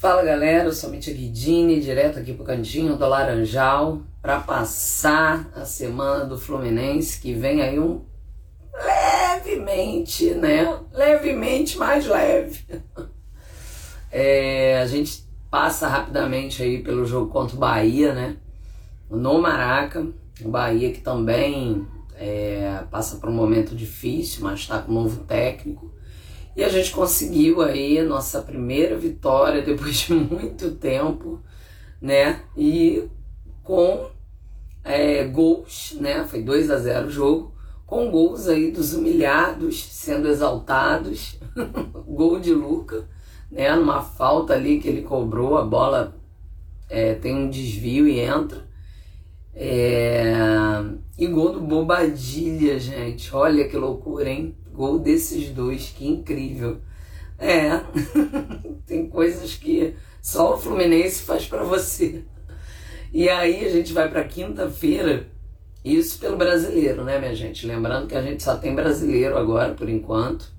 Fala galera, eu sou Mítia Guidini, direto aqui pro cantinho do Laranjal, para passar a semana do Fluminense, que vem aí um levemente, né? Levemente mais leve. É, a gente passa rapidamente aí pelo jogo contra o Bahia, né? No Maraca, o Bahia que também é, passa por um momento difícil, mas está com um novo técnico. E a gente conseguiu aí nossa primeira vitória depois de muito tempo, né? E com é, gols, né? Foi 2 a 0 o jogo, com gols aí dos humilhados sendo exaltados. Gol de Luca, né? Numa falta ali que ele cobrou, a bola é, tem um desvio e entra. É... E gol do Bobadilha, gente. Olha que loucura, hein? Gol desses dois, que incrível. É, tem coisas que só o Fluminense faz para você. E aí a gente vai para quinta-feira, isso pelo brasileiro, né, minha gente? Lembrando que a gente só tem brasileiro agora, por enquanto.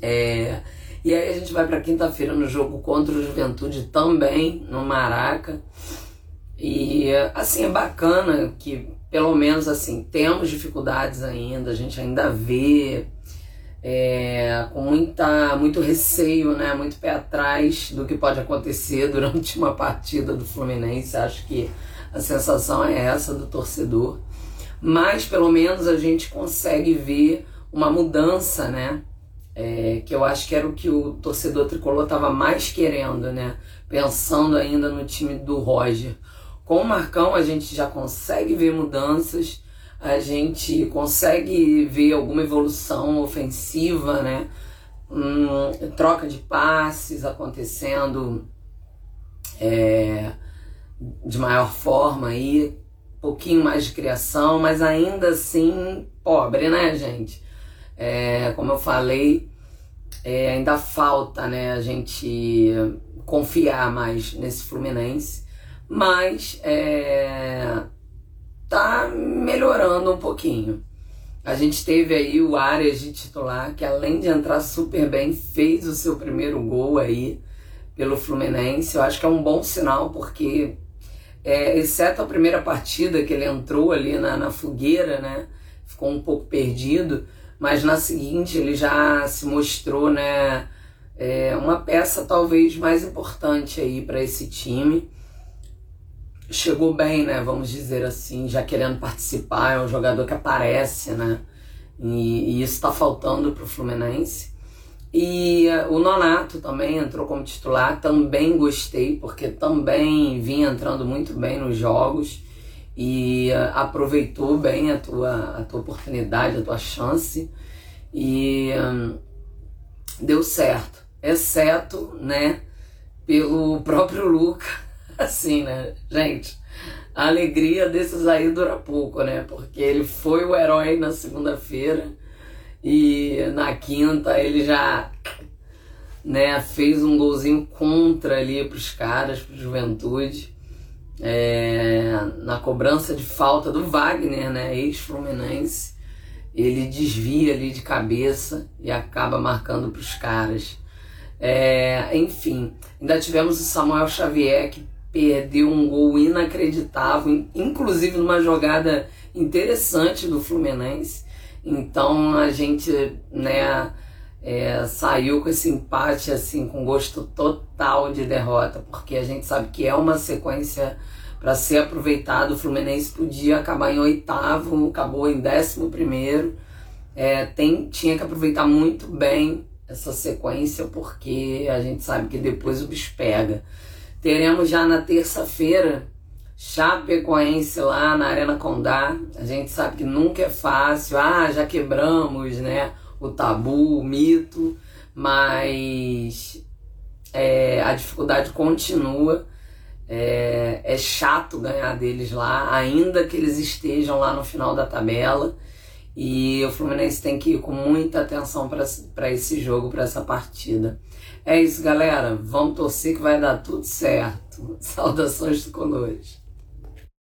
É, e aí a gente vai para quinta-feira no jogo contra o Juventude também, no Maraca. E assim, é bacana que pelo menos assim, temos dificuldades ainda, a gente ainda vê é, com muita, muito receio, né, muito pé atrás do que pode acontecer durante uma partida do Fluminense. Acho que a sensação é essa do torcedor. Mas pelo menos a gente consegue ver uma mudança, né? É, que eu acho que era o que o torcedor tricolor estava mais querendo, né? Pensando ainda no time do Roger. Com o Marcão a gente já consegue ver mudanças, a gente consegue ver alguma evolução ofensiva, né? Hum, troca de passes acontecendo é, de maior forma aí, um pouquinho mais de criação, mas ainda assim pobre, né, gente? É, como eu falei, é, ainda falta né, a gente confiar mais nesse Fluminense mas é, tá melhorando um pouquinho. A gente teve aí o Arias de titular, que além de entrar super bem, fez o seu primeiro gol aí pelo Fluminense. Eu acho que é um bom sinal, porque, é, exceto a primeira partida que ele entrou ali na, na fogueira, né? Ficou um pouco perdido, mas na seguinte ele já se mostrou, né? É, uma peça talvez mais importante aí para esse time chegou bem, né? Vamos dizer assim, já querendo participar, é um jogador que aparece, né? E, e isso está faltando para o Fluminense. E uh, o Nonato também entrou como titular, também gostei, porque também vinha entrando muito bem nos jogos e uh, aproveitou bem a tua, a tua oportunidade, a tua chance e um, deu certo, exceto, né, pelo próprio Luca assim, né? Gente, a alegria desses aí dura pouco, né? Porque ele foi o herói na segunda-feira e na quinta ele já né, fez um golzinho contra ali pros caras, pro Juventude. É, na cobrança de falta do Wagner, né, ex-Fluminense, ele desvia ali de cabeça e acaba marcando para os caras. É, enfim, ainda tivemos o Samuel Xavier que perdeu um gol inacreditável, inclusive numa jogada interessante do Fluminense. Então a gente, né, é, saiu com esse empate assim com gosto total de derrota, porque a gente sabe que é uma sequência para ser aproveitado. O Fluminense podia acabar em oitavo, acabou em décimo primeiro. É, tem, tinha que aproveitar muito bem essa sequência, porque a gente sabe que depois o bicho pega. Teremos já na terça-feira Chapecoense lá na Arena Condá. A gente sabe que nunca é fácil. Ah, já quebramos, né? O tabu, o mito, mas é, a dificuldade continua. É, é, chato ganhar deles lá, ainda que eles estejam lá no final da tabela. E o Fluminense tem que ir com muita atenção para esse jogo, para essa partida. É isso, galera. Vamos torcer que vai dar tudo certo. Saudações do Colores.